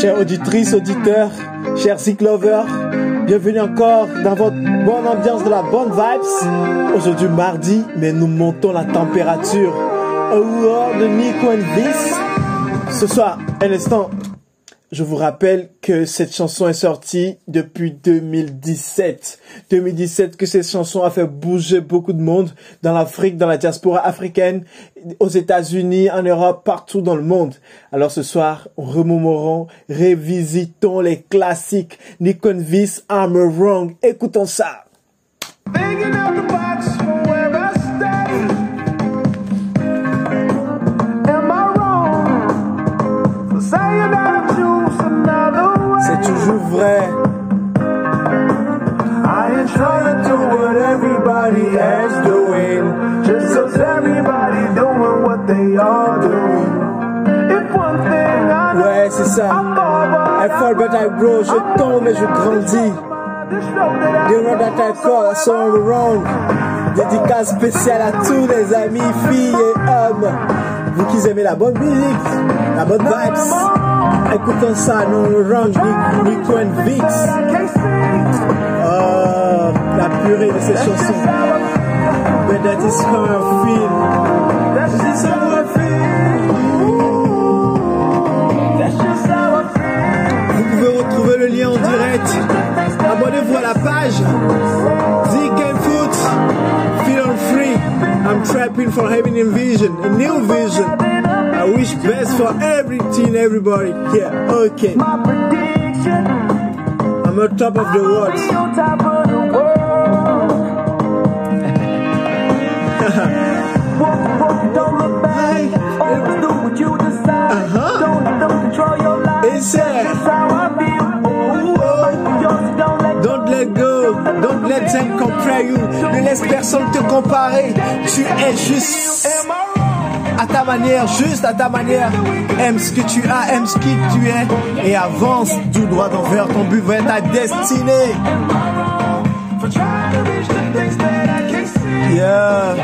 Chers auditrices, auditeurs, chers cyclovers, bienvenue encore dans votre bonne ambiance de la bonne vibes. Aujourd'hui mardi, mais nous montons la température. Award de Nico and. Ce soir, un instant, je vous rappelle que cette chanson est sortie depuis 2017. 2017 que cette chanson a fait bouger beaucoup de monde dans l'Afrique, dans la diaspora africaine, aux États-Unis, en Europe, partout dans le monde. Alors ce soir, remémorons, révisitons les classiques. Nikon Vis, I'm Wrong. Écoutons ça. C'est toujours vrai. I ain't trying to do what everybody else doing. Just cause everybody doing what they are doing. If one thing I know, Ouais, c'est ça. I fall but I grow. Je tombe et je grandis. The road that I call, so I'm wrong. Dédicace spéciale à tous les amis, filles et hommes. Vous qui aimez la bonne musique, la bonne vibes. Écoutons ça, non wrong, Nico and Vix. Oh, la purée de ces chansons. But that is how. Vous pouvez retrouver le lien en direct. Abonnez-vous à la page. Trapping for having a vision, a new vision. I wish best for everything, everybody. Yeah, okay. I'm on top of the world. Be on top of the world. Go. Don't let them compare you. Ne laisse personne te comparer. Tu es juste à ta manière, juste à ta manière. Aime ce que tu as, aime ce qui tu es. Et avance tout droit envers ton but vers ta destinée. Yeah.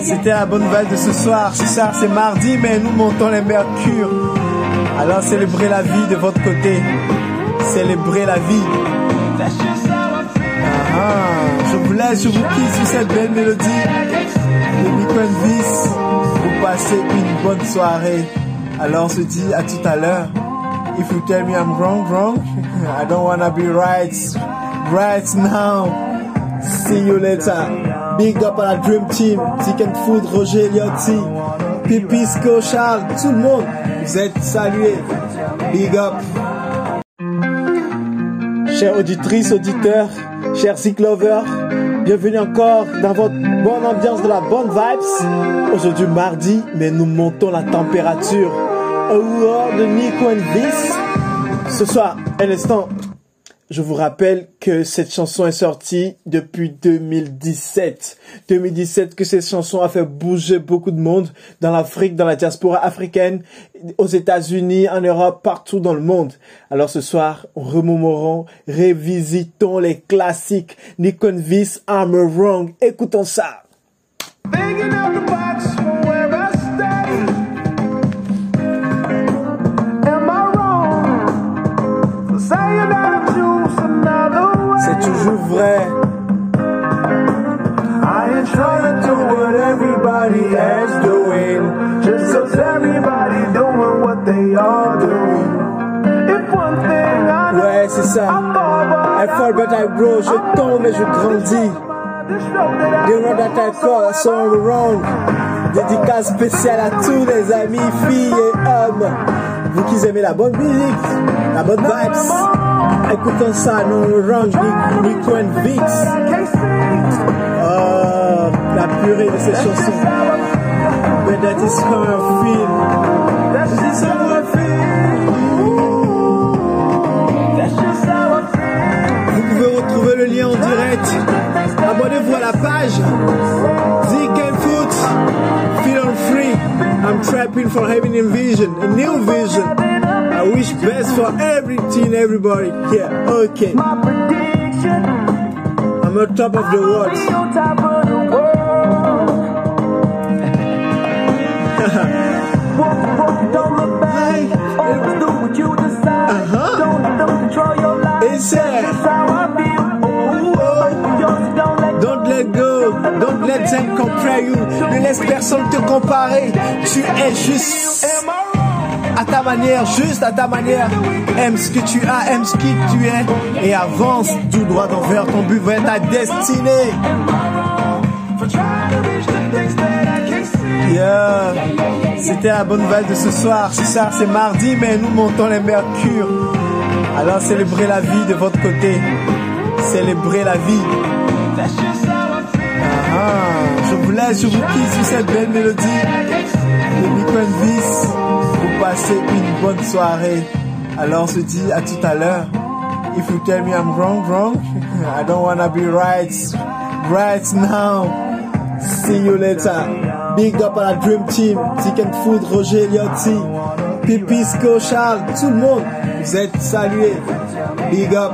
C'était la bonne nouvelle de ce soir. Ce soir, c'est mardi, mais nous montons les mercures. Alors, célébrez la vie de votre côté. Célébrez la vie. Ah, je vous laisse, je vous quitte sur cette belle mélodie de Nico and Vis. Vous passez une bonne soirée. Alors, on se dit à tout à l'heure. If you tell me I'm wrong, wrong, I don't wanna be right, right now. See you later. Big up à la Dream Team, Chicken Food, Roger Liotti, Pipisco, Charles, tout le monde. Vous êtes salués. Big up. Chers auditrices, auditeurs, chers cyclovers, bienvenue encore dans votre bonne ambiance de la bonne vibes. Aujourd'hui mardi, mais nous montons la température. Award de Nico and. Ce soir, un instant, je vous rappelle que cette chanson est sortie depuis 2017. 2017 que cette chanson a fait bouger beaucoup de monde dans l'Afrique, dans la diaspora africaine, aux États-Unis, en Europe, partout dans le monde. Alors ce soir, remémorons, révisitons les classiques. Nikon Vis, I'm Wrong. Écoutons ça. C'est toujours vrai. I ain't trying to do what everybody else doing. Just so everybody doing what they are doing. If one thing I know, Ouais, c'est ça. I fall, but I grow. Je tombe et je grandis. this road that I that I call, wrong. Dédicace spéciale à tous les amis, filles et hommes. Vous qui aimez la bonne musique, la bonne vibes. Écoutons ça, non wrong, Nico and Vix. Oh, la purée de ces chansons. But that is how I feel. That's just how feel. Vous pouvez retrouver le lien en direct. Abonnez-vous à la page. prepping for having a vision, a new vision. I wish best for every teen, everybody Yeah, Okay. I'm on top of the world. Don't let them compare you. Ne laisse personne te comparer. Tu es juste à ta manière, juste à ta manière. Aime ce que tu as, aime ce qui tu es et avance tout droit envers ton but vers ta destinée. Yeah. C'était la bonne nouvelle de ce soir. Ce soir c'est mardi, mais nous montons les mercures. Alors célébrez la vie de votre côté. Célébrez la vie. Ah, je vous laisse, je vous quitte sur cette belle mélodie Vis. Vous passez une bonne soirée. Alors on se dit à tout à l'heure. If you tell me I'm wrong, wrong, I don't wanna be right, right now. See you later. Big up à la Dream Team, Chicken Food, Roger Liotti, Pipisco, Charles, tout le monde. Vous êtes salués. Big up.